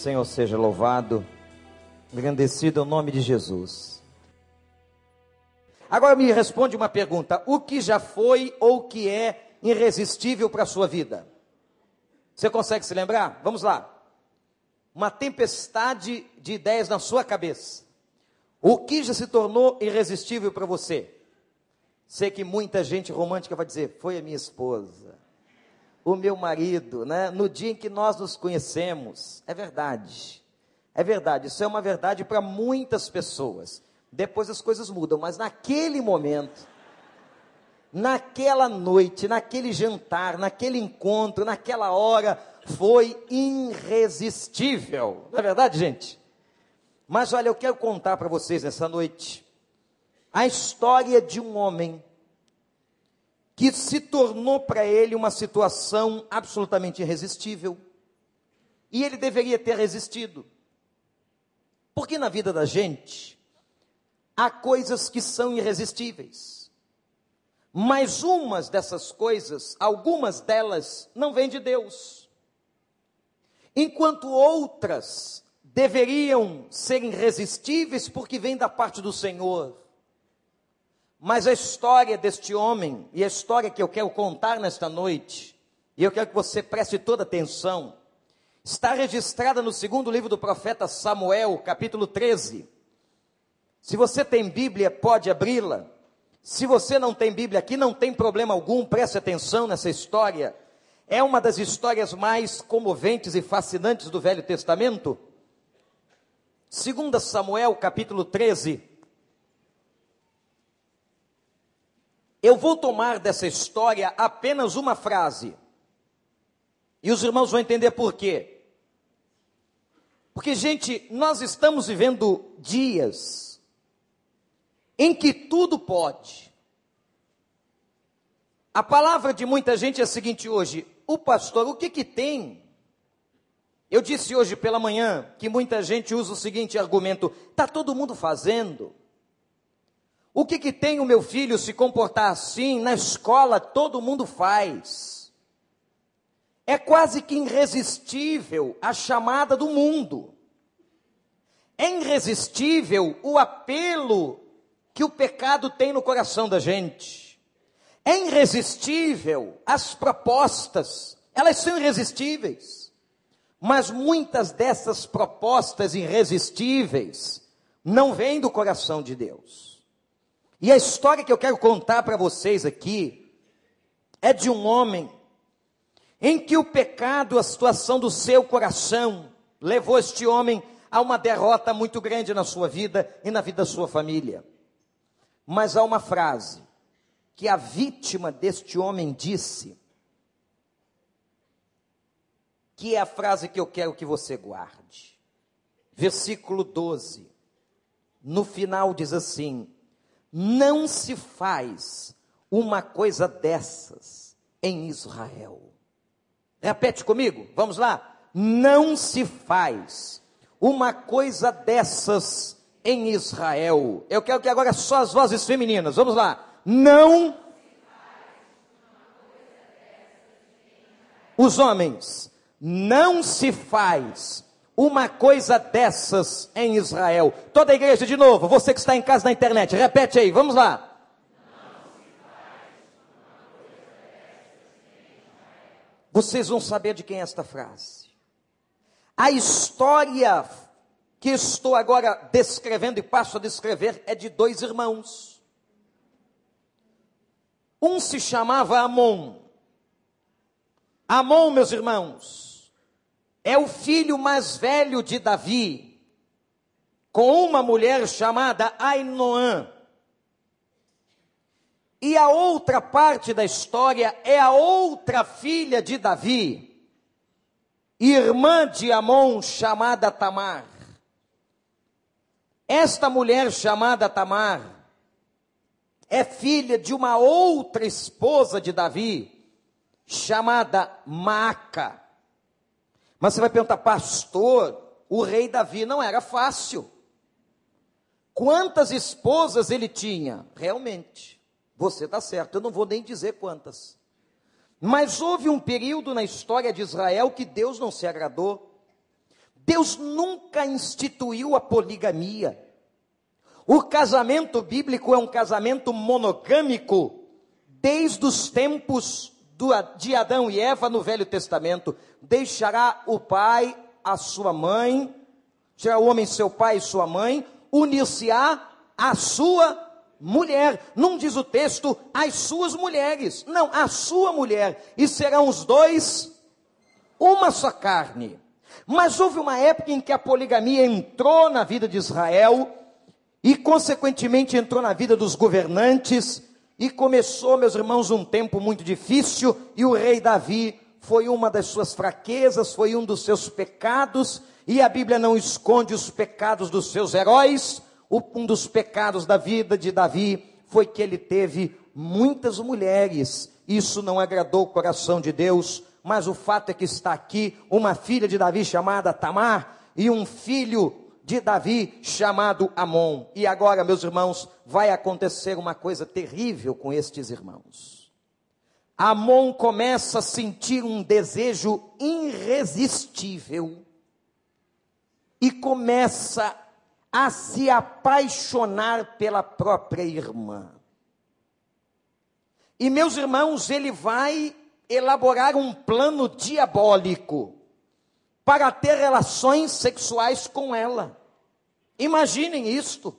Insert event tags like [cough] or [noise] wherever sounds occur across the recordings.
Senhor seja louvado, engrandecido é o nome de Jesus. Agora me responde uma pergunta: o que já foi ou que é irresistível para a sua vida? Você consegue se lembrar? Vamos lá. Uma tempestade de ideias na sua cabeça. O que já se tornou irresistível para você? Sei que muita gente romântica vai dizer: foi a minha esposa, o meu marido, né? No dia em que nós nos conhecemos. É verdade. É verdade. Isso é uma verdade para muitas pessoas. Depois as coisas mudam, mas naquele momento, naquela noite, naquele jantar, naquele encontro, naquela hora, foi irresistível. Não é verdade, gente? Mas olha, eu quero contar para vocês nessa noite a história de um homem que se tornou para ele uma situação absolutamente irresistível. E ele deveria ter resistido. Porque na vida da gente há coisas que são irresistíveis. Mas umas dessas coisas, algumas delas, não vêm de Deus. Enquanto outras deveriam ser irresistíveis porque vêm da parte do Senhor. Mas a história deste homem, e a história que eu quero contar nesta noite, e eu quero que você preste toda atenção, está registrada no segundo livro do profeta Samuel, capítulo 13. Se você tem Bíblia, pode abri-la. Se você não tem Bíblia aqui, não tem problema algum, preste atenção nessa história. É uma das histórias mais comoventes e fascinantes do Velho Testamento. 2 Samuel capítulo 13. Eu vou tomar dessa história apenas uma frase. E os irmãos vão entender por quê. Porque, gente, nós estamos vivendo dias em que tudo pode. A palavra de muita gente é a seguinte hoje: o pastor, o que que tem eu disse hoje pela manhã que muita gente usa o seguinte argumento: está todo mundo fazendo. O que, que tem o meu filho se comportar assim? Na escola todo mundo faz. É quase que irresistível a chamada do mundo. É irresistível o apelo que o pecado tem no coração da gente. É irresistível as propostas, elas são irresistíveis. Mas muitas dessas propostas irresistíveis não vêm do coração de Deus. E a história que eu quero contar para vocês aqui é de um homem em que o pecado, a situação do seu coração, levou este homem a uma derrota muito grande na sua vida e na vida da sua família. Mas há uma frase que a vítima deste homem disse, que é a frase que eu quero que você guarde. Versículo 12. No final diz assim: Não se faz uma coisa dessas em Israel. Repete comigo, vamos lá. Não se faz uma coisa dessas em Israel. Eu quero que agora só as vozes femininas, vamos lá. Não. Os homens não se faz uma coisa dessas em Israel. Toda a igreja de novo, você que está em casa na internet, repete aí, vamos lá. Vocês vão saber de quem é esta frase. A história que estou agora descrevendo e passo a descrever é de dois irmãos. Um se chamava Amon. Amon, meus irmãos, é o filho mais velho de Davi, com uma mulher chamada Ainoã. E a outra parte da história é a outra filha de Davi, irmã de Amon, chamada Tamar. Esta mulher chamada Tamar é filha de uma outra esposa de Davi, chamada Maca. Mas você vai perguntar, pastor, o rei Davi não era fácil. Quantas esposas ele tinha? Realmente, você está certo, eu não vou nem dizer quantas. Mas houve um período na história de Israel que Deus não se agradou. Deus nunca instituiu a poligamia. O casamento bíblico é um casamento monogâmico desde os tempos de Adão e Eva no Velho Testamento. Deixará o pai a sua mãe, será o homem seu pai e sua mãe, unir-se-á a sua mulher. Não diz o texto as suas mulheres, não, a sua mulher. E serão os dois uma só carne. Mas houve uma época em que a poligamia entrou na vida de Israel e, consequentemente, entrou na vida dos governantes. E começou, meus irmãos, um tempo muito difícil. E o rei Davi foi uma das suas fraquezas, foi um dos seus pecados. E a Bíblia não esconde os pecados dos seus heróis. Um dos pecados da vida de Davi foi que ele teve muitas mulheres. Isso não agradou o coração de Deus mas o fato é que está aqui uma filha de Davi chamada Tamar e um filho de Davi chamado Amon. E agora, meus irmãos, vai acontecer uma coisa terrível com estes irmãos. Amon começa a sentir um desejo irresistível e começa a se apaixonar pela própria irmã. E meus irmãos, ele vai elaborar um plano diabólico para ter relações sexuais com ela. Imaginem isto.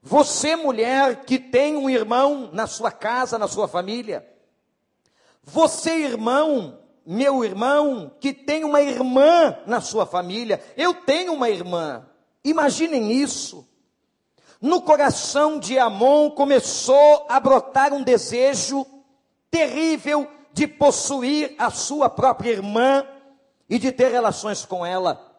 Você, mulher, que tem um irmão na sua casa, na sua família. Você, irmão, meu irmão, que tem uma irmã na sua família. Eu tenho uma irmã. Imaginem isso. No coração de Amon começou a brotar um desejo terrível de possuir a sua própria irmã e de ter relações com ela.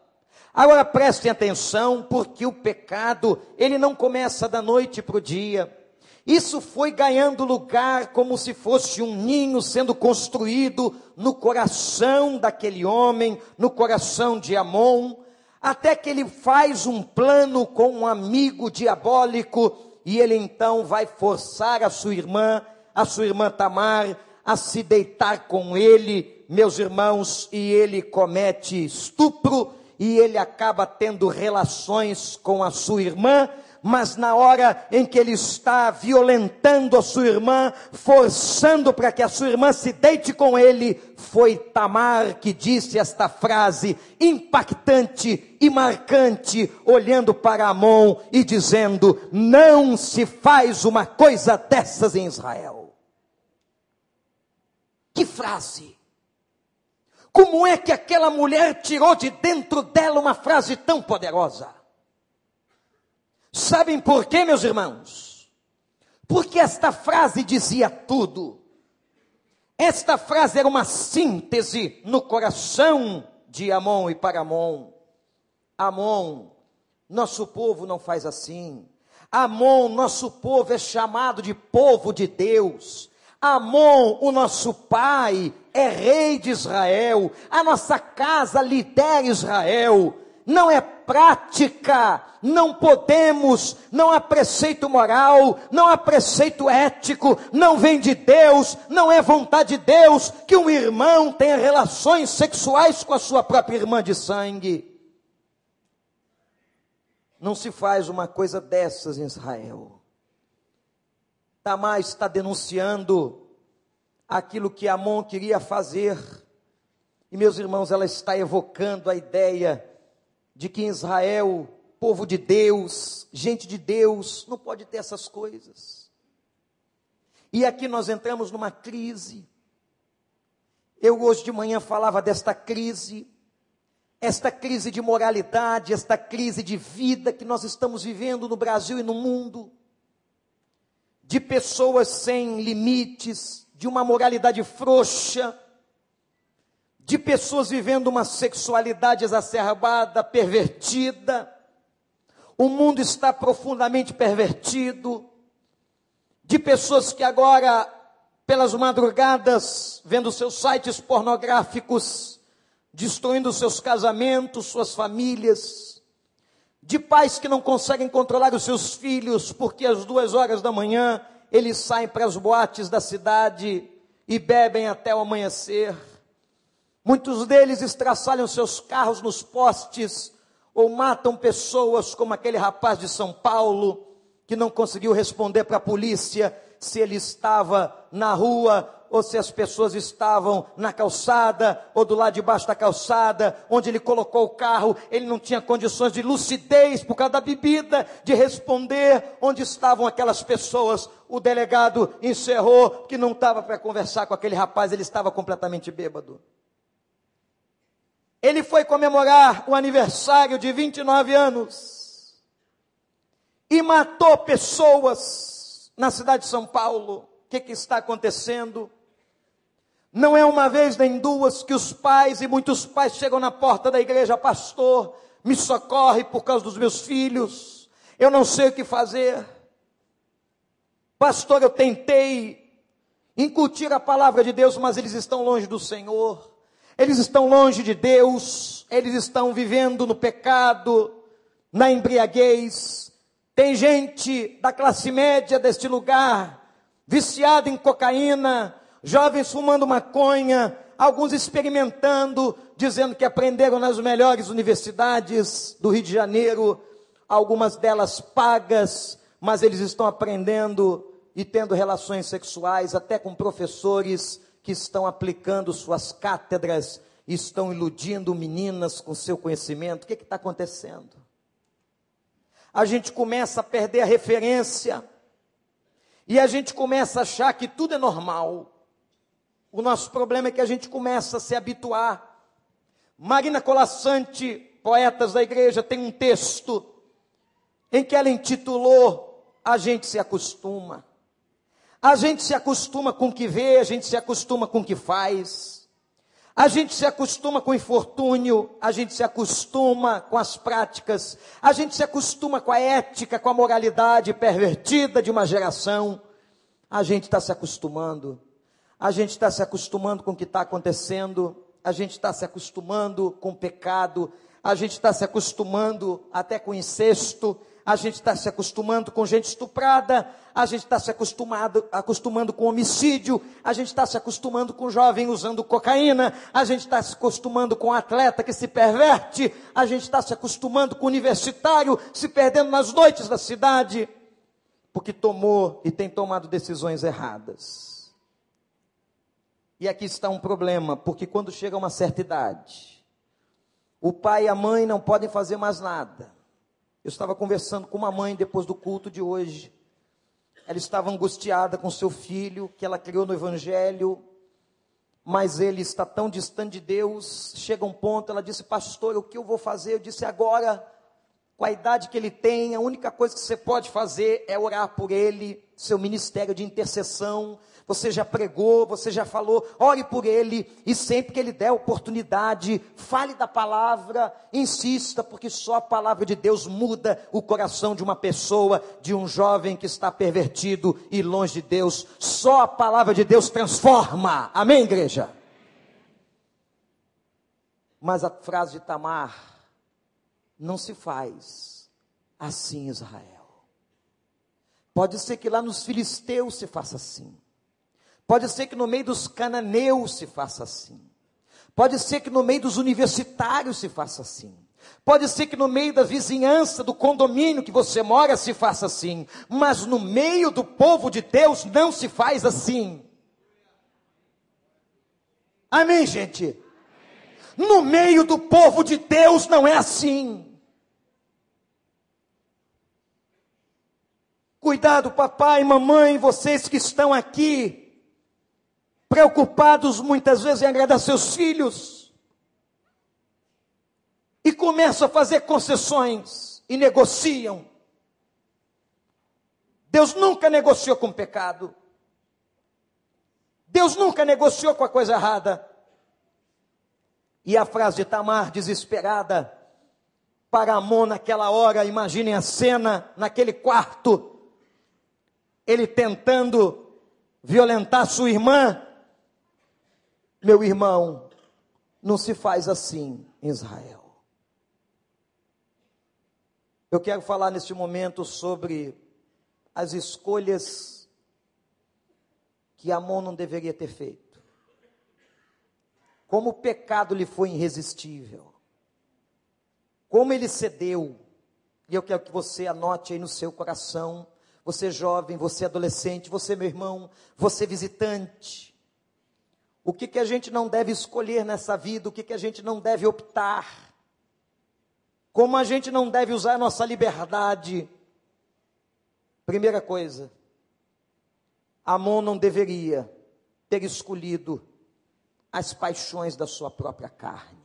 Agora prestem atenção, porque o pecado, ele não começa da noite para o dia. Isso foi ganhando lugar como se fosse um ninho sendo construído no coração daquele homem, no coração de Amon, até que ele faz um plano com um amigo diabólico e ele então vai forçar a sua irmã, a sua irmã Tamar, a se deitar com ele, meus irmãos, e ele comete estupro e ele acaba tendo relações com a sua irmã, mas na hora em que ele está violentando a sua irmã, forçando para que a sua irmã se deite com ele, foi Tamar que disse esta frase impactante e marcante, olhando para Amon e dizendo: Não se faz uma coisa dessas em Israel. Que frase! Como é que aquela mulher tirou de dentro dela uma frase tão poderosa? Sabem por quê, meus irmãos? Porque esta frase dizia tudo. Esta frase era uma síntese no coração de Amon e para Amon. Amon, nosso povo não faz assim. Amon, nosso povo é chamado de povo de Deus. Amon, o nosso pai, é rei de Israel, a nossa casa lidera Israel. Não é prática, não podemos, não há preceito moral, não há preceito ético, não vem de Deus, não é vontade de Deus que um irmão tenha relações sexuais com a sua própria irmã de sangue. Não se faz uma coisa dessas em Israel. Tamar está denunciando aquilo que Amon queria fazer. E meus irmãos, ela está evocando a ideia de que Israel, povo de Deus, gente de Deus, não pode ter essas coisas. E aqui nós entramos numa crise. Eu hoje de manhã falava desta crise, esta crise de moralidade, esta crise de vida que nós estamos vivendo no Brasil e no mundo de pessoas sem limites, de uma moralidade frouxa, de pessoas vivendo uma sexualidade exacerbada, pervertida. O mundo está profundamente pervertido, de pessoas que agora, pelas madrugadas, vendo seus sites pornográficos, destruindo seus casamentos, suas famílias, de pais que não conseguem controlar os seus filhos, porque às duas horas da manhã eles saem para as boates da cidade e bebem até o amanhecer, Muitos deles estraçalham seus carros nos postes ou matam pessoas, como aquele rapaz de São Paulo que não conseguiu responder para a polícia se ele estava na rua ou se as pessoas estavam na calçada ou do lado de baixo da calçada, onde ele colocou o carro, ele não tinha condições de lucidez por causa da bebida, de responder onde estavam aquelas pessoas. O delegado encerrou que não estava para conversar com aquele rapaz, ele estava completamente bêbado. Ele foi comemorar o aniversário de 29 anos e matou pessoas na cidade de São Paulo. O que, que está acontecendo? Não é uma vez nem duas que os pais e muitos pais chegam na porta da igreja, pastor, me socorre por causa dos meus filhos, eu não sei o que fazer. Pastor, eu tentei incutir a palavra de Deus, mas eles estão longe do Senhor. Eles estão longe de Deus, eles estão vivendo no pecado, na embriaguez. Tem gente da classe média deste lugar, viciada em cocaína, jovens fumando maconha, alguns experimentando, dizendo que aprenderam nas melhores universidades do Rio de Janeiro, algumas delas pagas, mas eles estão aprendendo e tendo relações sexuais até com professores que estão aplicando suas cátedras estão iludindo meninas com seu conhecimento. O que está acontecendo? A gente começa a perder a referência e a gente começa a achar que tudo é normal. O nosso problema é que a gente começa a se habituar. Marina Colassante, poetas da igreja, tem um texto em que ela intitulou A gente se acostuma. A gente se acostuma com o que vê, a gente se acostuma com o que faz. A gente se acostuma com o infortúnio, a gente se acostuma com as práticas, a gente se acostuma com a ética, com a moralidade pervertida de uma geração. A gente está se acostumando, a gente está se acostumando com o que está acontecendo, a gente está se acostumando com o pecado, a gente está se acostumando até com incesto, a gente está se acostumando com gente estuprada, a gente está se acostumado, acostumando com homicídio, a gente está se acostumando com jovem usando cocaína, a gente está se acostumando com atleta que se perverte, a gente está se acostumando com universitário se perdendo nas noites da cidade, porque tomou e tem tomado decisões erradas. E aqui está um problema, porque quando chega uma certa idade, o pai e a mãe não podem fazer mais nada eu estava conversando com uma mãe depois do culto de hoje. Ela estava angustiada com seu filho, que ela criou no Evangelho, mas ele está tão distante de Deus. Chega um ponto, ela disse, pastor, o que eu vou fazer? Eu disse, agora, com a idade que ele tem, a única coisa que você pode fazer é orar por ele, seu ministério de intercessão, você já pregou, você já falou, ore por ele, e sempre que ele der oportunidade, fale da palavra, insista, porque só a palavra de Deus muda o coração de uma pessoa, de um jovem que está pervertido e longe de Deus. Só a palavra de Deus transforma. Amém, igreja? Mas a frase de Tamar não se faz assim, Israel. Pode ser que lá nos filisteus se faça assim. Pode ser que no meio dos cananeus se faça assim. Pode ser que no meio dos universitários se faça assim. Pode ser que no meio da vizinhança, do condomínio que você mora, se faça assim. Mas no meio do povo de Deus não se faz assim. Amém, gente? No meio do povo de Deus não é assim. Cuidado, papai, mamãe, vocês que estão aqui preocupados muitas vezes em agradar seus filhos, e começam a fazer concessões e negociam. Deus nunca negociou com o pecado. Deus nunca negociou com a coisa errada. E a frase de Tamar, desesperada, para Amon naquela hora, imaginem a cena naquele quarto, ele tentando violentar sua irmã, meu irmão, não se faz assim em Israel. Eu quero falar neste momento sobre as escolhas que Amon não deveria ter feito. como o pecado lhe foi irresistível, como ele cedeu, e eu quero que você anote aí no seu coração, você jovem, você adolescente, você meu irmão, você visitante, o que, que a gente não deve escolher nessa vida, o que, que a gente não deve optar, como a gente não deve usar a nossa liberdade. Primeira coisa, Amon não deveria ter escolhido as paixões da sua própria carne.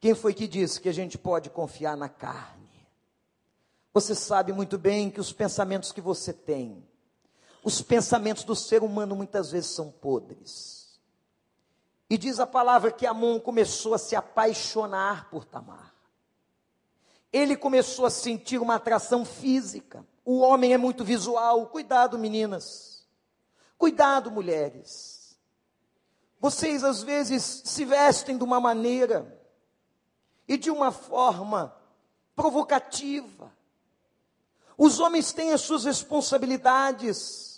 Quem foi que disse que a gente pode confiar na carne? Você sabe muito bem que os pensamentos que você tem, os pensamentos do ser humano muitas vezes são podres. E diz a palavra que Amon começou a se apaixonar por Tamar. Ele começou a sentir uma atração física. O homem é muito visual. Cuidado, meninas. Cuidado, mulheres. Vocês às vezes se vestem de uma maneira e de uma forma provocativa. Os homens têm as suas responsabilidades,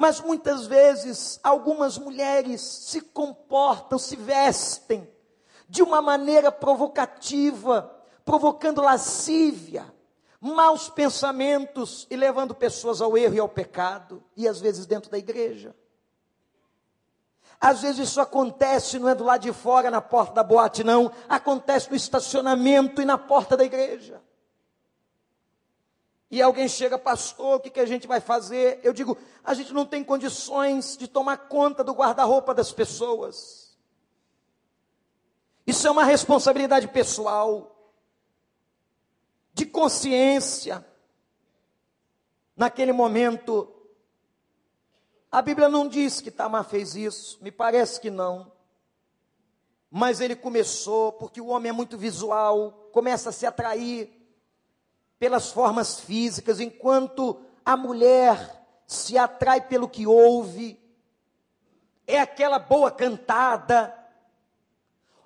mas muitas vezes algumas mulheres se comportam, se vestem de uma maneira provocativa, provocando lascívia, maus pensamentos e levando pessoas ao erro e ao pecado, e às vezes dentro da igreja. Às vezes isso acontece, não é do lado de fora, na porta da boate, não. Acontece no estacionamento e na porta da igreja. E alguém chega, pastor, o que, que a gente vai fazer? Eu digo, a gente não tem condições de tomar conta do guarda-roupa das pessoas. Isso é uma responsabilidade pessoal, de consciência. Naquele momento, a Bíblia não diz que Tamar fez isso, me parece que não. Mas ele começou, porque o homem é muito visual, começa a se atrair pelas formas físicas, enquanto a mulher se atrai pelo que ouve, é aquela boa cantada.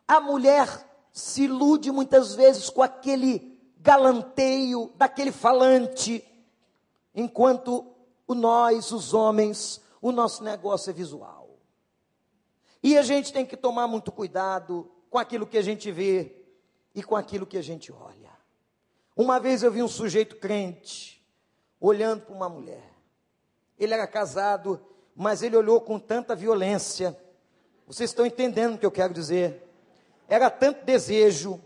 A mulher se ilude muitas vezes com aquele galanteio daquele falante, enquanto o nós, os homens, o nosso negócio é visual. E a gente tem que tomar muito cuidado com aquilo que a gente vê e com aquilo que a gente olha. Uma vez eu vi um sujeito crente olhando para uma mulher. Ele era casado, mas ele olhou com tanta violência. Vocês estão entendendo o que eu quero dizer? Era tanto desejo,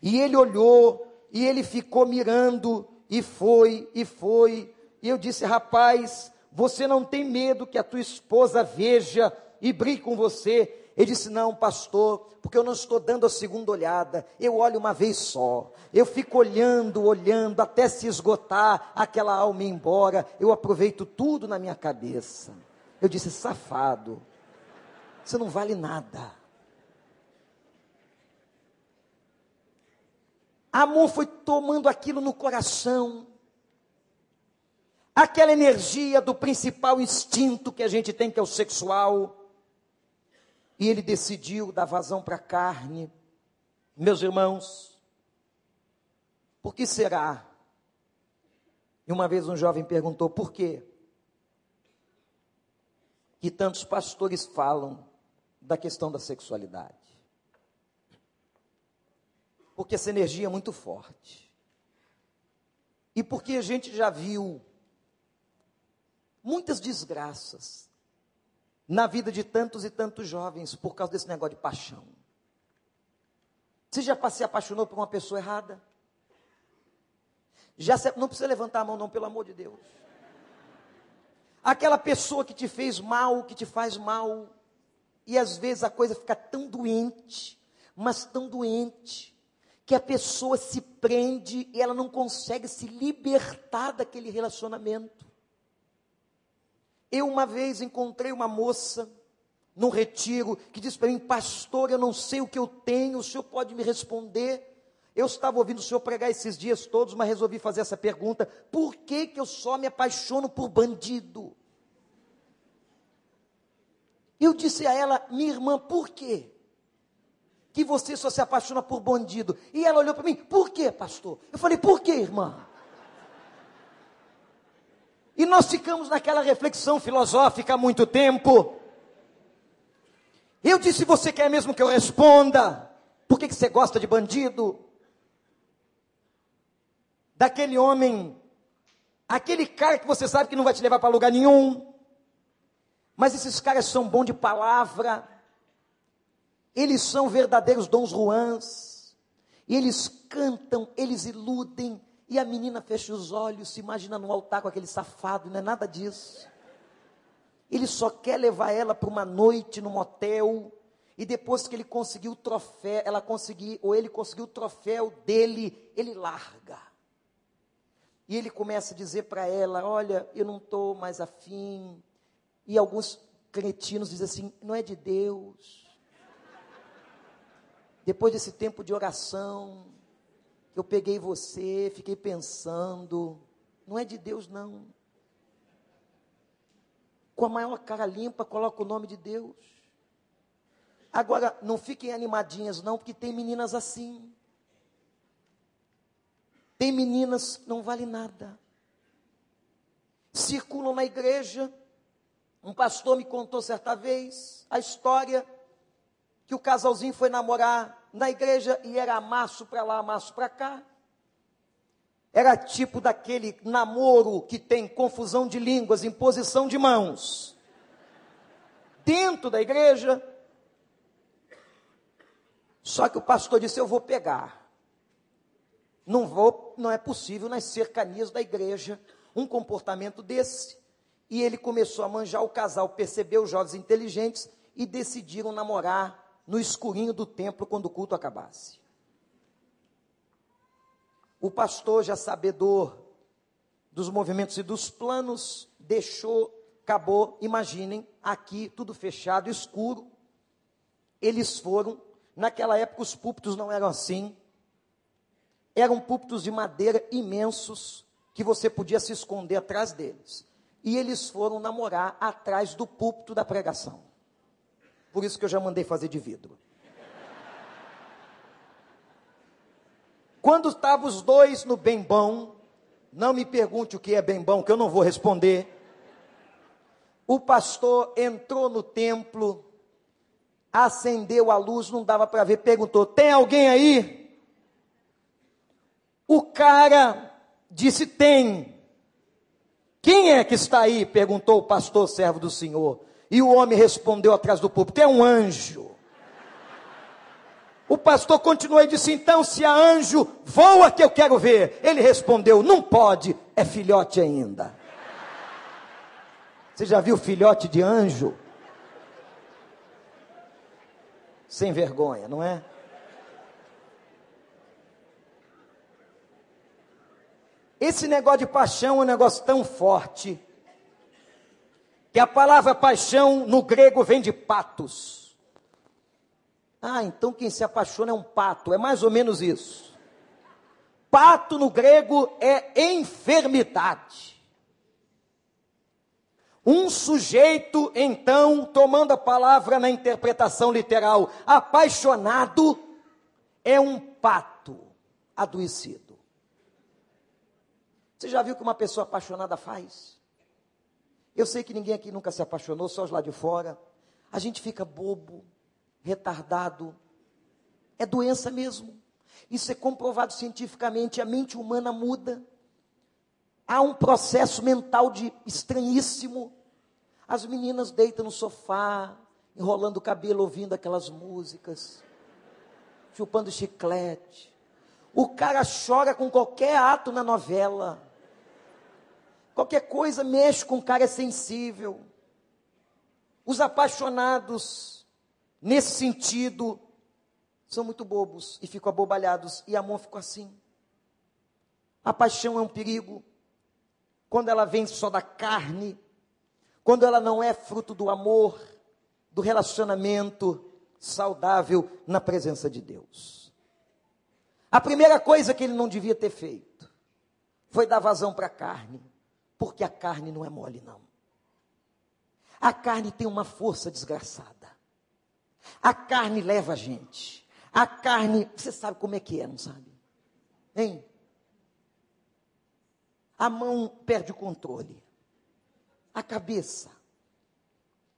e ele olhou, e ele ficou mirando, e foi, e foi. E eu disse: rapaz, você não tem medo que a tua esposa veja e brigue com você? Ele disse: Não, pastor, porque eu não estou dando a segunda olhada, eu olho uma vez só. Eu fico olhando, olhando, até se esgotar aquela alma ir embora. Eu aproveito tudo na minha cabeça. Eu disse: Safado, você não vale nada. Amor foi tomando aquilo no coração aquela energia do principal instinto que a gente tem, que é o sexual, e ele decidiu dar vazão para a carne. Meus irmãos, por que será? E uma vez um jovem perguntou: por quê? Que tantos pastores falam da questão da sexualidade. Porque essa energia é muito forte. E porque a gente já viu muitas desgraças na vida de tantos e tantos jovens por causa desse negócio de paixão. Você já se apaixonou por uma pessoa errada? Já se, não precisa levantar a mão não, pelo amor de Deus. Aquela pessoa que te fez mal, que te faz mal, e às vezes a coisa fica tão doente, mas tão doente, que a pessoa se prende e ela não consegue se libertar daquele relacionamento. Eu uma vez encontrei uma moça num retiro que disse para mim, pastor, eu não sei o que eu tenho, o senhor pode me responder? Eu estava ouvindo o senhor pregar esses dias todos, mas resolvi fazer essa pergunta: por que, que eu só me apaixono por bandido? Eu disse a ela, minha irmã, por quê? Que você só se apaixona por bandido. E ela olhou para mim, por quê, pastor? Eu falei, por quê, irmã? E nós ficamos naquela reflexão filosófica há muito tempo. Eu disse: Você quer mesmo que eu responda? Por que, que você gosta de bandido? Daquele homem, aquele cara que você sabe que não vai te levar para lugar nenhum. Mas esses caras são bons de palavra, eles são verdadeiros dons ruãs, e eles cantam, eles iludem, e a menina fecha os olhos, se imagina no altar com aquele safado, não é nada disso. Ele só quer levar ela para uma noite no motel. E depois que ele conseguiu o troféu, ela conseguiu, ou ele conseguiu o troféu dele, ele larga. E ele começa a dizer para ela: Olha, eu não estou mais afim. E alguns cretinos dizem assim: Não é de Deus. Depois desse tempo de oração, eu peguei você, fiquei pensando: Não é de Deus, não com a maior cara limpa, coloca o nome de Deus. Agora, não fiquem animadinhas, não, porque tem meninas assim. Tem meninas que não valem nada. Circulam na igreja. Um pastor me contou certa vez a história que o casalzinho foi namorar na igreja e era amasso para lá, amasso para cá. Era tipo daquele namoro que tem confusão de línguas, imposição de mãos. Dentro da igreja. Só que o pastor disse: Eu vou pegar. Não vou, não é possível nas cercanias da igreja um comportamento desse. E ele começou a manjar o casal, percebeu os jovens inteligentes e decidiram namorar no escurinho do templo quando o culto acabasse. O pastor, já sabedor dos movimentos e dos planos, deixou, acabou, imaginem, aqui tudo fechado, escuro. Eles foram, naquela época os púlpitos não eram assim, eram púlpitos de madeira imensos, que você podia se esconder atrás deles. E eles foram namorar atrás do púlpito da pregação. Por isso que eu já mandei fazer de vidro. Quando estavam os dois no bem bom, não me pergunte o que é bem bom, que eu não vou responder. O pastor entrou no templo, acendeu a luz, não dava para ver, perguntou: Tem alguém aí? O cara disse: Tem. Quem é que está aí? perguntou o pastor, servo do Senhor. E o homem respondeu atrás do púlpito: É um anjo. O pastor continuou e disse: Então, se há anjo, voa que eu quero ver. Ele respondeu: Não pode, é filhote ainda. Você já viu filhote de anjo? Sem vergonha, não é? Esse negócio de paixão é um negócio tão forte que a palavra paixão no grego vem de patos. Ah, então quem se apaixona é um pato, é mais ou menos isso. Pato no grego é enfermidade. Um sujeito, então, tomando a palavra na interpretação literal, apaixonado, é um pato adoecido. Você já viu o que uma pessoa apaixonada faz? Eu sei que ninguém aqui nunca se apaixonou, só os lá de fora. A gente fica bobo, retardado. É doença mesmo. Isso é comprovado cientificamente. A mente humana muda. Há um processo mental de estranhíssimo. As meninas deitam no sofá, enrolando o cabelo, ouvindo aquelas músicas, chupando chiclete. O cara chora com qualquer ato na novela. Qualquer coisa mexe com o cara, é sensível. Os apaixonados nesse sentido, são muito bobos e ficam abobalhados. E Amon ficou assim. A paixão é um perigo. Quando ela vem só da carne, quando ela não é fruto do amor, do relacionamento saudável na presença de Deus. A primeira coisa que ele não devia ter feito foi dar vazão para a carne, porque a carne não é mole, não. A carne tem uma força desgraçada. A carne leva a gente. A carne, você sabe como é que é, não sabe? Hein? A mão perde o controle. A cabeça.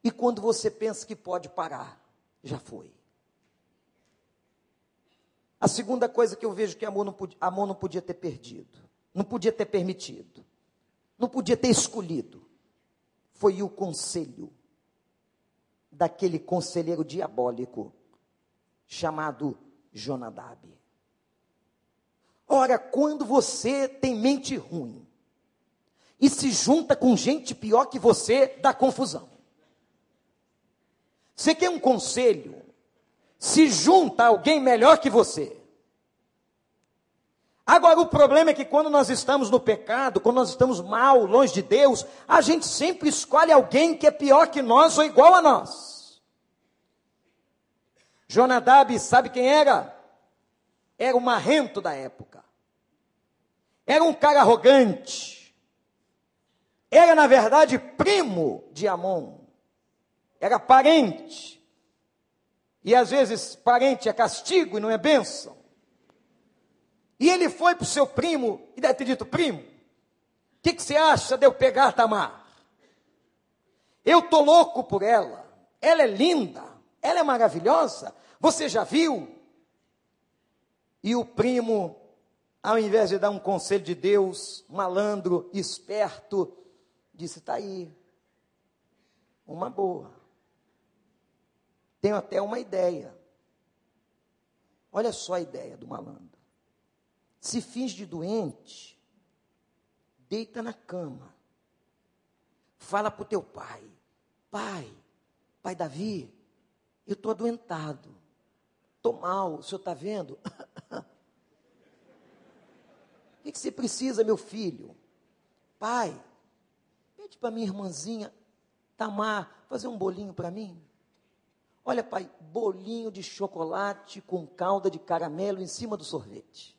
E quando você pensa que pode parar, já foi. A segunda coisa que eu vejo que Amor não, podia, Amor não podia ter perdido, não podia ter permitido, não podia ter escolhido, foi o conselho daquele conselheiro diabólico chamado Jonadab. Ora, quando você tem mente ruim e se junta com gente pior que você, dá confusão. Você quer um conselho? Se junta a alguém melhor que você. Agora, o problema é que quando nós estamos no pecado, quando nós estamos mal, longe de Deus, a gente sempre escolhe alguém que é pior que nós ou igual a nós. Jonadab, sabe quem era? Era o marrento da época. Era um cara arrogante. Era, na verdade, primo de Amon. Era parente. E às vezes parente é castigo e não é bênção. E ele foi para o seu primo e deve ter dito: primo, o que, que, você acha de eu pegar Tamar? Eu tô louco por ela. Ela é linda, ela é maravilhosa. Você já viu? E o primo, ao invés de dar um conselho de Deus, malandro, esperto, disse: está aí, uma boa. Tenho até uma ideia. Olha só a ideia do malandro. Se finge de doente, deita na cama. Fala para o teu pai: Pai, pai Davi, eu estou adoentado. Estou mal, o senhor está vendo? O [laughs] que, que você precisa, meu filho? Pai, pede para minha irmãzinha Tamar fazer um bolinho para mim. Olha, pai, bolinho de chocolate com calda de caramelo em cima do sorvete.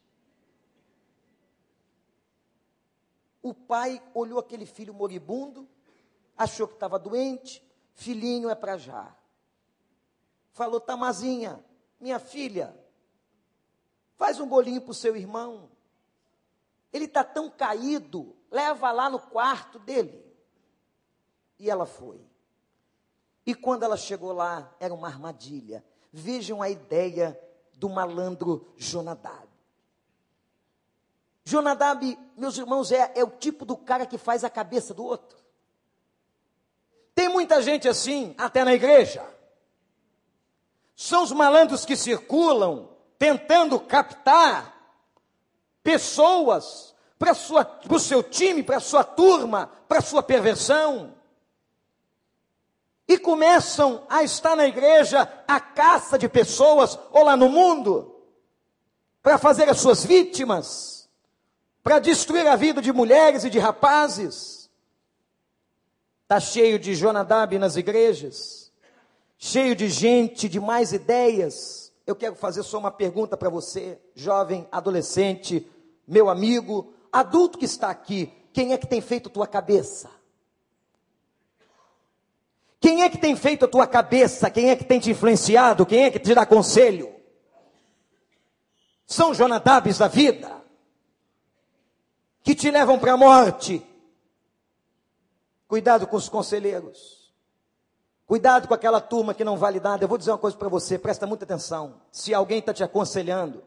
O pai olhou aquele filho moribundo, achou que estava doente, filhinho é para já. Falou, Tamazinha, minha filha, faz um bolinho para o seu irmão. Ele está tão caído, leva lá no quarto dele. E ela foi. E quando ela chegou lá, era uma armadilha. Vejam a ideia do malandro Jonadab. Jonadab, meus irmãos, é, é o tipo do cara que faz a cabeça do outro. Tem muita gente assim, até na igreja. São os malandros que circulam tentando captar pessoas para o seu time, para a sua turma, para a sua perversão e começam a estar na igreja a caça de pessoas ou lá no mundo para fazer as suas vítimas, para destruir a vida de mulheres e de rapazes. Está cheio de Jonadab nas igrejas, cheio de gente de mais ideias. Eu quero fazer só uma pergunta para você, jovem, adolescente, meu amigo, adulto que está aqui: quem é que tem feito tua cabeça? Quem é que tem feito a tua cabeça? Quem é que tem te influenciado? Quem é que te dá conselho? São Jonadabes da vida, que te levam para a morte. Cuidado com os conselheiros. Cuidado com aquela turma que não vale nada. Eu vou dizer uma coisa para você, presta muita atenção. Se alguém está te aconselhando,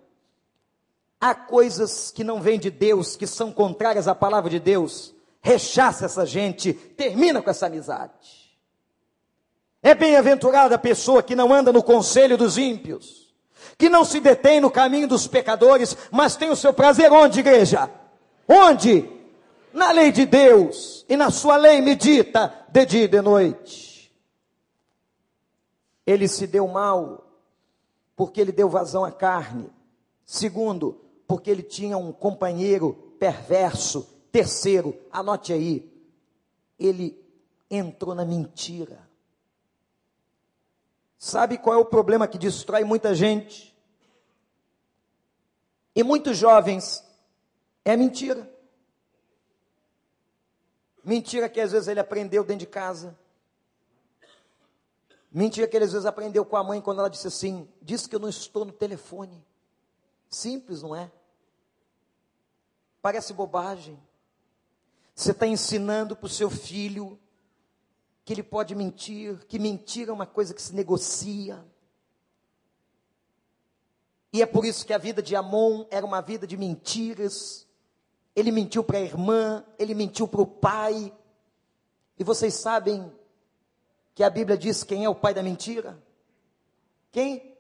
há coisas que não vêm de Deus, que são contrárias à palavra de Deus. Rechaça essa gente, termina com essa amizade. É bem-aventurada a pessoa que não anda no conselho dos ímpios, que não se detém no caminho dos pecadores, mas tem o seu prazer onde, igreja? Onde? Na lei de Deus e na sua lei medita de dia e de noite. Ele se deu mal porque ele deu vazão à carne. Segundo, porque ele tinha um companheiro perverso. Terceiro, anote aí, ele entrou na mentira. Sabe qual é o problema que destrói muita gente? E muitos jovens é mentira. Mentira que às vezes ele aprendeu dentro de casa. Mentira que ele às vezes aprendeu com a mãe quando ela disse assim: Diz que eu não estou no telefone. Simples, não é? Parece bobagem. Você está ensinando para o seu filho que ele pode mentir, que mentira é uma coisa que se negocia. E é por isso que a vida de Amon era uma vida de mentiras. Ele mentiu para a irmã, ele mentiu para o pai. E vocês sabem que a Bíblia diz quem é o pai da mentira? Quem?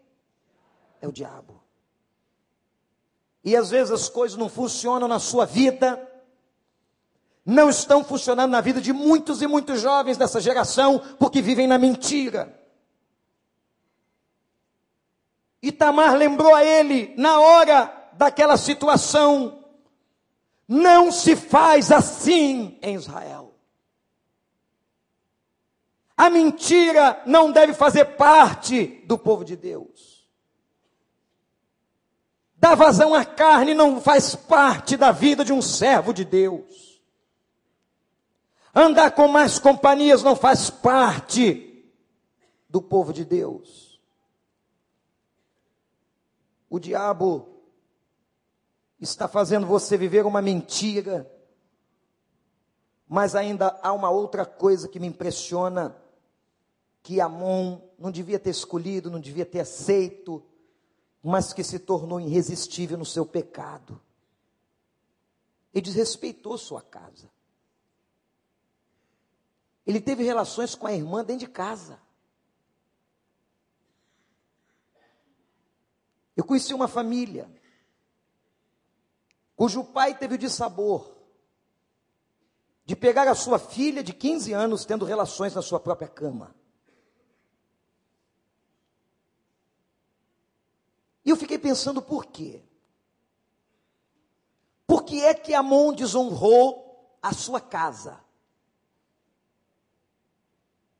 É o diabo. E às vezes as coisas não funcionam na sua vida, não estão funcionando na vida de muitos e muitos jovens dessa geração, porque vivem na mentira. E Tamar lembrou a ele, na hora daquela situação, não se faz assim em Israel. A mentira não deve fazer parte do povo de Deus. Dar vazão à carne não faz parte da vida de um servo de Deus. Andar com mais companhias não faz parte do povo de Deus. O diabo está fazendo você viver uma mentira, mas ainda há uma outra coisa que me impressiona, que Amon não devia ter escolhido, não devia ter aceito, mas que se tornou irresistível no seu pecado. Ele desrespeitou sua casa. Ele teve relações com a irmã dentro de casa. Eu conheci uma família cujo pai teve o dissabor de pegar a sua filha de 15 anos tendo relações na sua própria cama. E eu fiquei pensando por quê? Por que é que Amon desonrou a sua casa?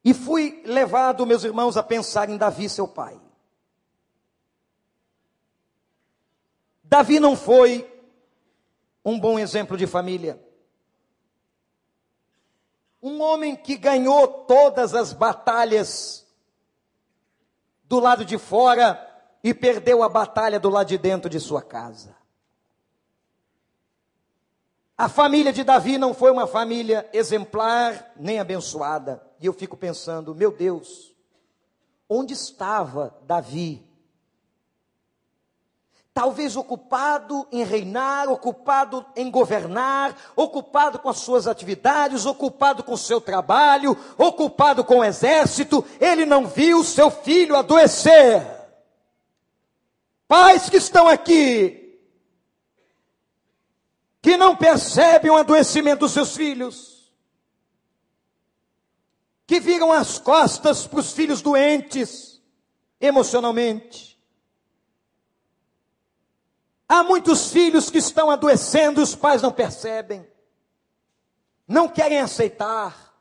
E fui levado, meus irmãos, a pensar em Davi, seu pai. Davi não foi um bom exemplo de família. Um homem que ganhou todas as batalhas do lado de fora e perdeu a batalha do lado de dentro de sua casa. A família de Davi não foi uma família exemplar nem abençoada. E eu fico pensando, meu Deus, onde estava Davi talvez ocupado em reinar, ocupado em governar, ocupado com as suas atividades, ocupado com o seu trabalho, ocupado com o exército, ele não viu seu filho adoecer. Pais que estão aqui, que não percebem o adoecimento dos seus filhos, que viram as costas para os filhos doentes emocionalmente, Há muitos filhos que estão adoecendo e os pais não percebem, não querem aceitar,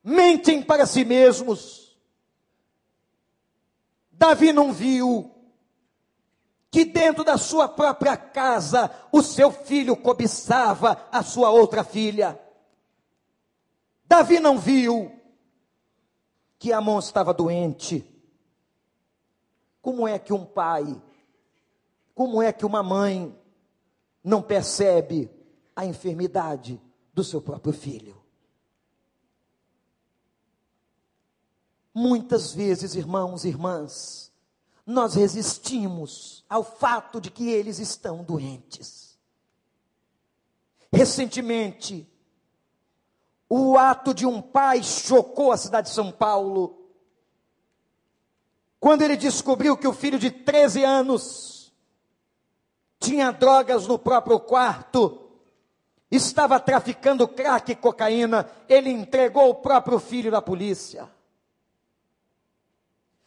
mentem para si mesmos. Davi não viu que dentro da sua própria casa o seu filho cobiçava a sua outra filha. Davi não viu que Amon estava doente. Como é que um pai como é que uma mãe não percebe a enfermidade do seu próprio filho? Muitas vezes, irmãos e irmãs, nós resistimos ao fato de que eles estão doentes. Recentemente, o ato de um pai chocou a cidade de São Paulo, quando ele descobriu que o filho de 13 anos tinha drogas no próprio quarto, estava traficando crack e cocaína, ele entregou o próprio filho da polícia.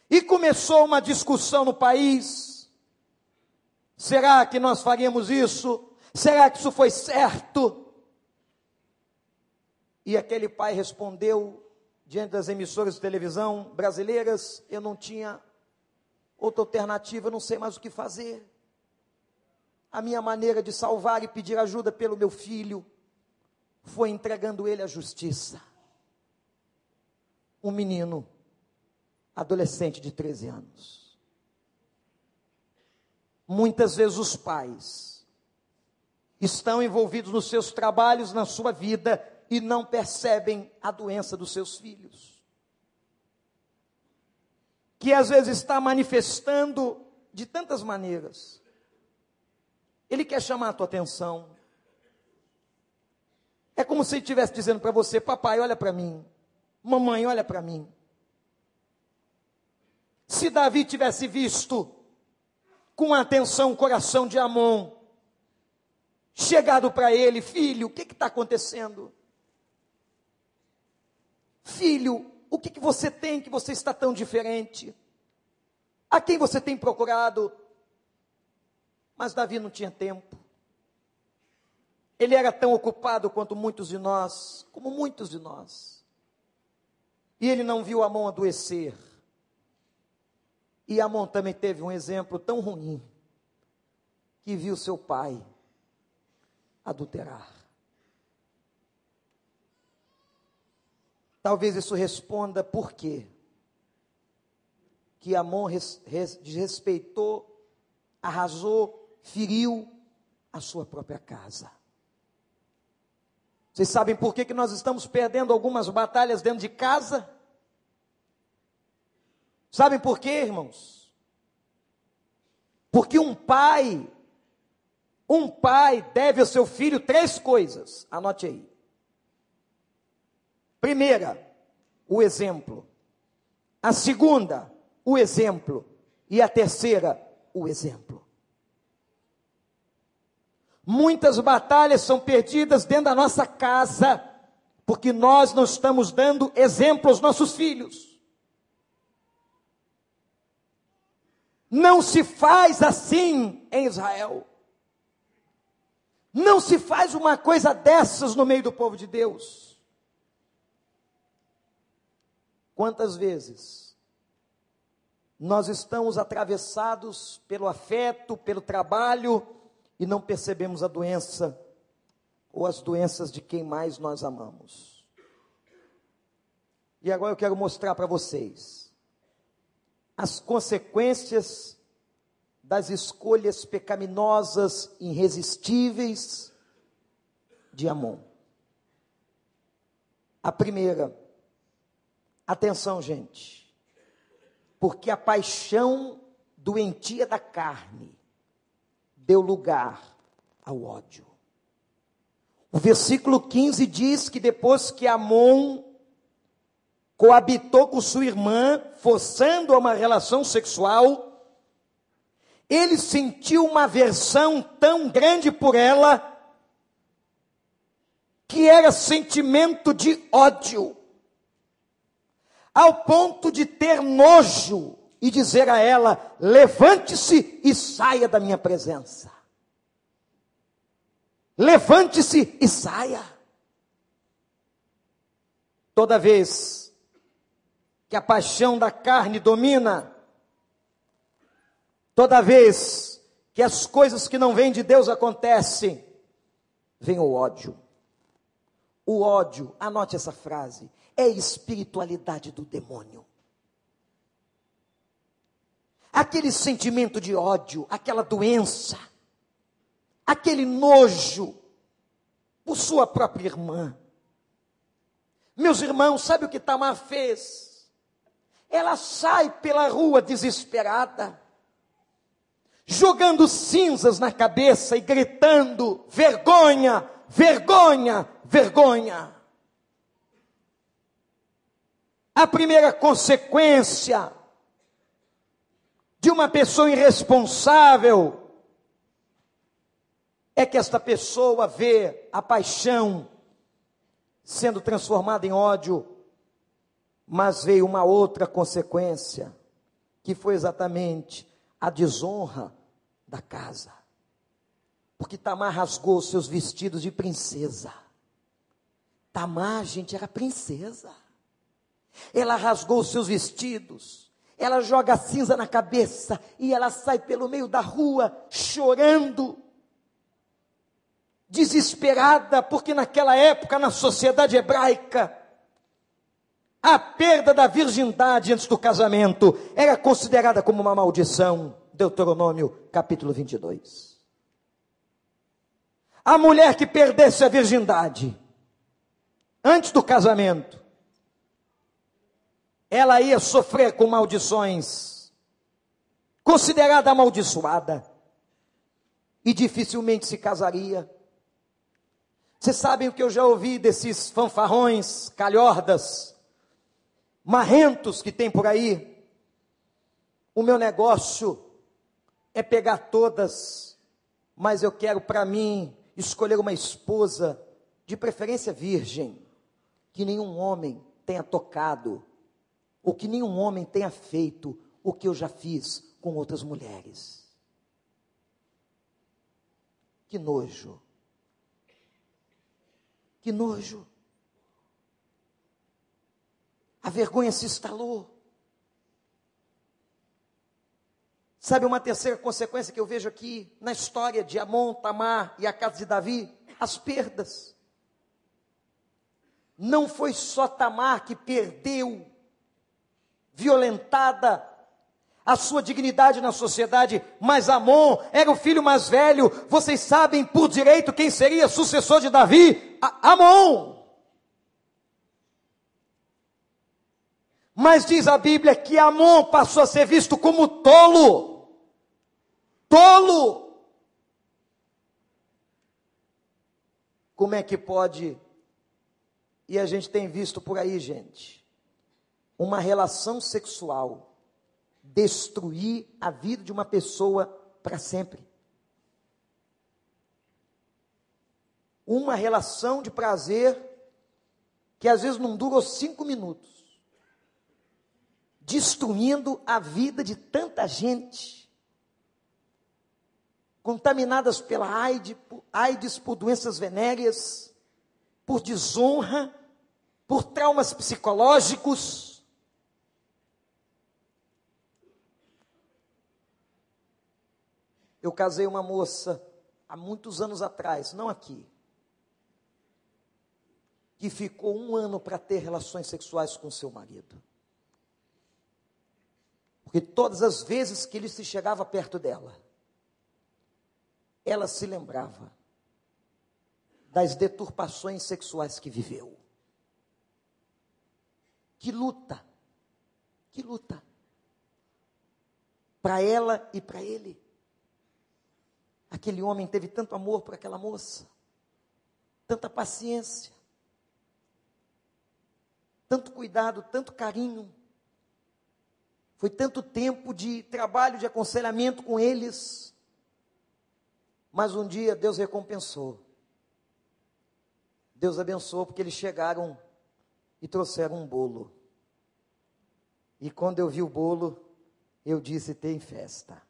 E começou uma discussão no país. Será que nós faríamos isso? Será que isso foi certo? E aquele pai respondeu, diante das emissoras de televisão brasileiras: Eu não tinha outra alternativa, eu não sei mais o que fazer a minha maneira de salvar e pedir ajuda pelo meu filho foi entregando ele à justiça. Um menino, adolescente de 13 anos. Muitas vezes os pais estão envolvidos nos seus trabalhos, na sua vida e não percebem a doença dos seus filhos. Que às vezes está manifestando de tantas maneiras. Ele quer chamar a tua atenção. É como se ele estivesse dizendo para você: Papai, olha para mim. Mamãe, olha para mim. Se Davi tivesse visto com atenção o coração de Amon, chegado para ele, filho, o que está acontecendo? Filho, o que, que você tem que você está tão diferente? A quem você tem procurado? Mas Davi não tinha tempo. Ele era tão ocupado quanto muitos de nós, como muitos de nós. E ele não viu Amon adoecer. E Amon também teve um exemplo tão ruim, que viu seu pai adulterar. Talvez isso responda por quê? Que Amon res, res, desrespeitou, arrasou, feriu a sua própria casa. Vocês sabem por que, que nós estamos perdendo algumas batalhas dentro de casa? Sabem por quê, irmãos? Porque um pai, um pai deve ao seu filho três coisas. Anote aí. Primeira, o exemplo. A segunda, o exemplo. E a terceira, o exemplo. Muitas batalhas são perdidas dentro da nossa casa, porque nós não estamos dando exemplo aos nossos filhos. Não se faz assim em Israel. Não se faz uma coisa dessas no meio do povo de Deus. Quantas vezes nós estamos atravessados pelo afeto, pelo trabalho e não percebemos a doença ou as doenças de quem mais nós amamos? E agora eu quero mostrar para vocês as consequências das escolhas pecaminosas, irresistíveis de Amon. A primeira, Atenção, gente. Porque a paixão doentia da carne deu lugar ao ódio. O versículo 15 diz que depois que Amon coabitou com sua irmã, forçando a uma relação sexual, ele sentiu uma aversão tão grande por ela, que era sentimento de ódio ao ponto de ter nojo e dizer a ela: levante-se e saia da minha presença. Levante-se e saia. Toda vez que a paixão da carne domina, toda vez que as coisas que não vêm de Deus acontecem, vem o ódio. O ódio, anote essa frase, é espiritualidade do demônio. Aquele sentimento de ódio, aquela doença, aquele nojo por sua própria irmã. Meus irmãos, sabe o que Tamar fez? Ela sai pela rua desesperada, jogando cinzas na cabeça e gritando: vergonha, vergonha, vergonha. A primeira consequência de uma pessoa irresponsável é que esta pessoa vê a paixão sendo transformada em ódio, mas veio uma outra consequência, que foi exatamente a desonra da casa. Porque Tamar rasgou seus vestidos de princesa. Tamar, gente, era princesa. Ela rasgou seus vestidos, ela joga cinza na cabeça e ela sai pelo meio da rua chorando, desesperada, porque naquela época, na sociedade hebraica, a perda da virgindade antes do casamento era considerada como uma maldição. Deuteronômio capítulo 22. A mulher que perdesse a virgindade antes do casamento ela ia sofrer com maldições. considerada amaldiçoada, e dificilmente se casaria. Vocês sabem o que eu já ouvi desses fanfarrões, calhordas, marrentos que tem por aí? O meu negócio é pegar todas, mas eu quero para mim escolher uma esposa, de preferência virgem, que nenhum homem tenha tocado, ou que nenhum homem tenha feito o que eu já fiz com outras mulheres. Que nojo. Que nojo. A vergonha se instalou. Sabe uma terceira consequência que eu vejo aqui na história de Amon, Tamar e a casa de Davi? As perdas. Não foi só Tamar que perdeu, violentada, a sua dignidade na sociedade, mas Amon era o filho mais velho. Vocês sabem por direito quem seria sucessor de Davi? A Amon. Mas diz a Bíblia que Amon passou a ser visto como tolo. Tolo. Como é que pode? E a gente tem visto por aí, gente, uma relação sexual destruir a vida de uma pessoa para sempre. Uma relação de prazer que às vezes não dura cinco minutos, destruindo a vida de tanta gente, contaminadas pela AIDS, por, AIDS, por doenças venéreas, por desonra, por traumas psicológicos Eu casei uma moça há muitos anos atrás, não aqui, que ficou um ano para ter relações sexuais com seu marido. Porque todas as vezes que ele se chegava perto dela, ela se lembrava das deturpações sexuais que viveu. Que luta, que luta. Para ela e para ele. Aquele homem teve tanto amor por aquela moça, tanta paciência, tanto cuidado, tanto carinho. Foi tanto tempo de trabalho, de aconselhamento com eles. Mas um dia Deus recompensou. Deus abençoou porque eles chegaram e trouxeram um bolo. E quando eu vi o bolo, eu disse: tem festa.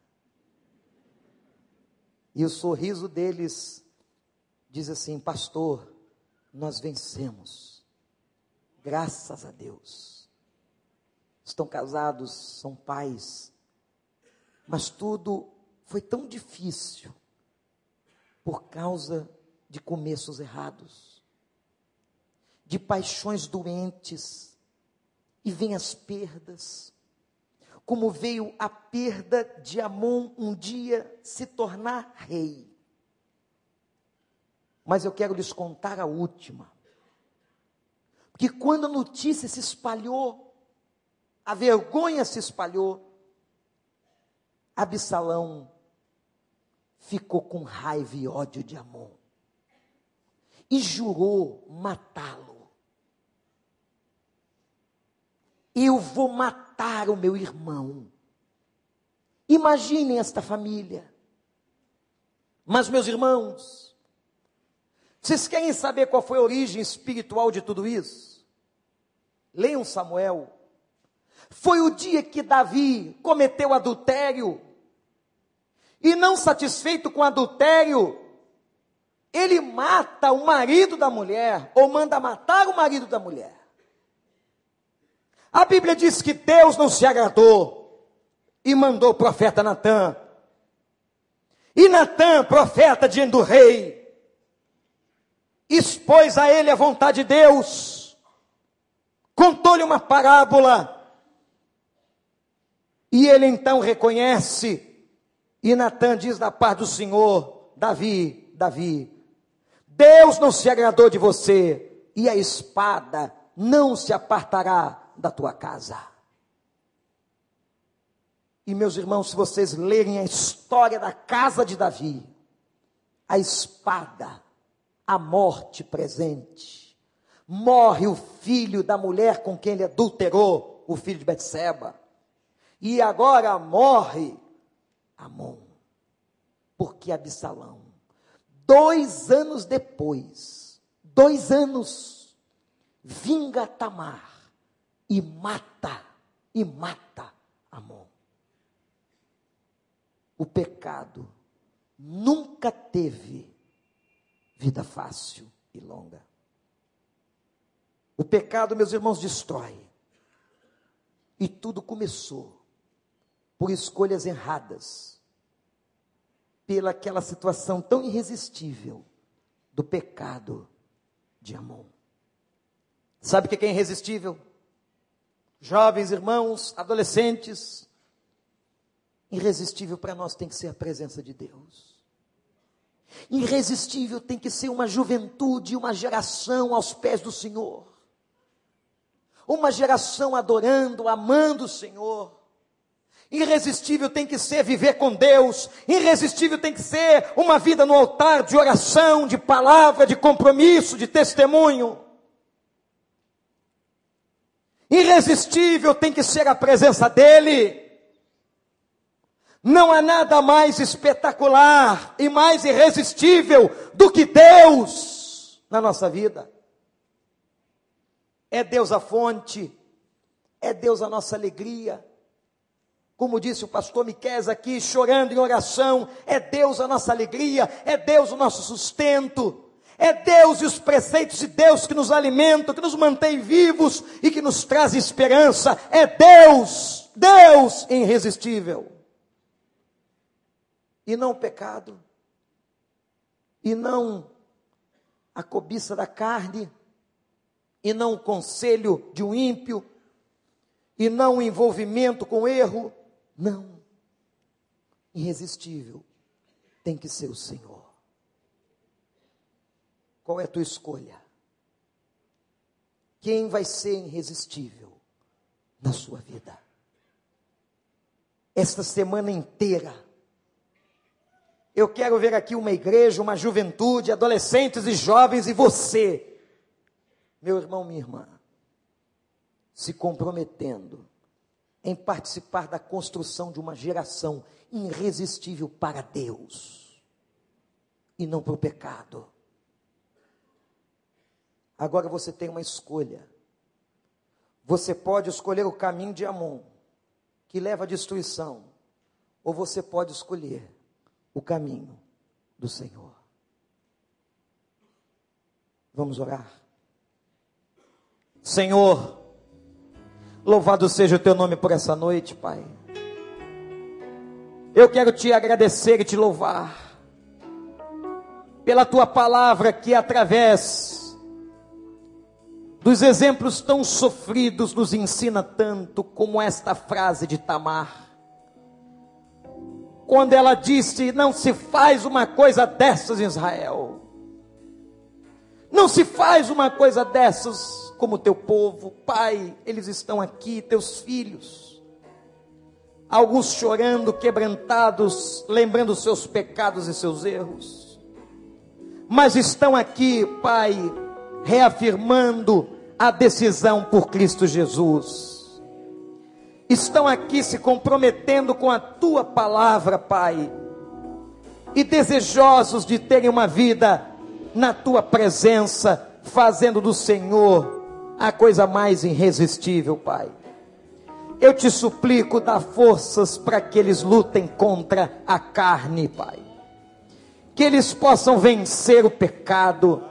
E o sorriso deles diz assim: Pastor, nós vencemos, graças a Deus. Estão casados, são pais, mas tudo foi tão difícil por causa de começos errados, de paixões doentes, e vêm as perdas, como veio a perda de Amon um dia se tornar rei. Mas eu quero lhes contar a última. Porque quando a notícia se espalhou, a vergonha se espalhou, Absalão ficou com raiva e ódio de Amon e jurou matá-lo. Eu vou matar o meu irmão. Imaginem esta família. Mas, meus irmãos, vocês querem saber qual foi a origem espiritual de tudo isso? Leiam Samuel. Foi o dia que Davi cometeu adultério. E não satisfeito com adultério, ele mata o marido da mulher, ou manda matar o marido da mulher. A Bíblia diz que Deus não se agradou e mandou o profeta Natan. E Natan, profeta diante do rei, expôs a ele a vontade de Deus, contou-lhe uma parábola, e ele então reconhece, e Natan diz da parte do Senhor, Davi, Davi, Deus não se agradou de você, e a espada não se apartará da tua casa. E meus irmãos, se vocês lerem a história da casa de Davi, a espada, a morte presente, morre o filho da mulher com quem ele adulterou, o filho de Betseba. E agora morre Amon, porque Absalão, dois anos depois, dois anos, vinga Tamar e mata, e mata Amon. O pecado nunca teve vida fácil e longa. O pecado, meus irmãos, destrói. E tudo começou por escolhas erradas, pela aquela situação tão irresistível do pecado de Amon. Sabe o que é irresistível? Jovens irmãos, adolescentes, irresistível para nós tem que ser a presença de Deus. Irresistível tem que ser uma juventude, uma geração aos pés do Senhor. Uma geração adorando, amando o Senhor Irresistível tem que ser viver com Deus. Irresistível tem que ser uma vida no altar de oração, de palavra, de compromisso, de testemunho. Irresistível tem que ser a presença dEle. Não há nada mais espetacular e mais irresistível do que Deus na nossa vida. É Deus a fonte, é Deus a nossa alegria como disse o pastor Miquel aqui, chorando em oração, é Deus a nossa alegria, é Deus o nosso sustento, é Deus e os preceitos de Deus que nos alimentam, que nos mantém vivos e que nos traz esperança. É Deus, Deus irresistível. E não o pecado, e não a cobiça da carne, e não o conselho de um ímpio, e não o envolvimento com erro, não. Irresistível tem que ser o Senhor. Qual é a tua escolha? Quem vai ser irresistível na sua vida? Esta semana inteira, eu quero ver aqui uma igreja, uma juventude, adolescentes e jovens, e você, meu irmão, minha irmã, se comprometendo em participar da construção de uma geração irresistível para Deus e não para o pecado. Agora você tem uma escolha. Você pode escolher o caminho de Amon, que leva à destruição, ou você pode escolher o caminho do Senhor. Vamos orar. Senhor, Louvado seja o teu nome por essa noite, Pai. Eu quero te agradecer e te louvar pela tua palavra que através dos exemplos tão sofridos nos ensina tanto como esta frase de Tamar. Quando ela disse: "Não se faz uma coisa dessas Israel". Não se faz uma coisa dessas como teu povo, Pai, eles estão aqui, teus filhos. Alguns chorando, quebrantados, lembrando seus pecados e seus erros. Mas estão aqui, Pai, reafirmando a decisão por Cristo Jesus. Estão aqui se comprometendo com a tua palavra, Pai, e desejosos de terem uma vida na tua presença, fazendo do Senhor a coisa mais irresistível, Pai. Eu te suplico, dá forças para que eles lutem contra a carne, Pai. Que eles possam vencer o pecado,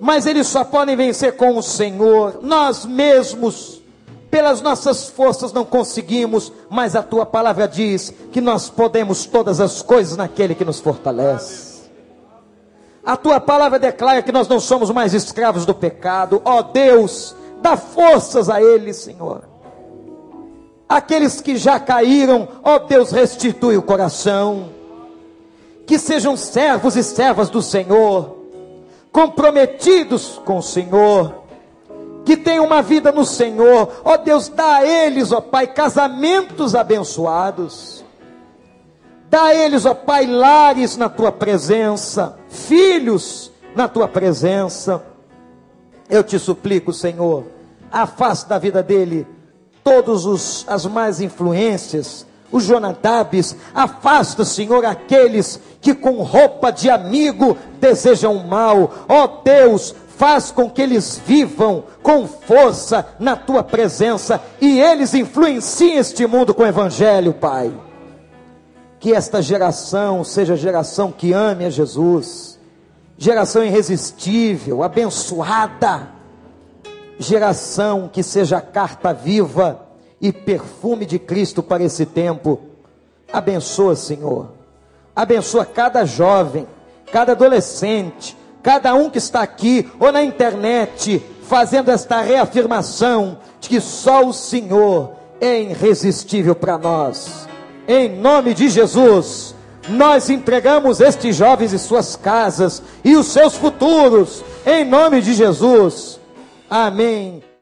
mas eles só podem vencer com o Senhor. Nós mesmos, pelas nossas forças, não conseguimos, mas a tua palavra diz que nós podemos todas as coisas naquele que nos fortalece. A tua palavra declara que nós não somos mais escravos do pecado. Ó oh Deus, dá forças a eles, Senhor. Aqueles que já caíram, ó oh Deus, restitui o coração. Que sejam servos e servas do Senhor, comprometidos com o Senhor. que têm uma vida no Senhor. Ó Deus, dá a eles, ó Pai, casamentos abençoados. Dá a eles, ó Pai, lares na tua presença, filhos na tua presença. Eu te suplico, Senhor, afasta da vida dele todos os as más influências, os Jonadabes, afasta, Senhor, aqueles que com roupa de amigo desejam mal. Ó oh, Deus, faz com que eles vivam com força na tua presença e eles influenciem este mundo com o evangelho, Pai. Que esta geração seja geração que ame a Jesus, geração irresistível, abençoada, geração que seja carta viva e perfume de Cristo para esse tempo. Abençoa, Senhor. Abençoa cada jovem, cada adolescente, cada um que está aqui ou na internet, fazendo esta reafirmação de que só o Senhor é irresistível para nós. Em nome de Jesus, nós entregamos estes jovens e suas casas e os seus futuros, em nome de Jesus. Amém.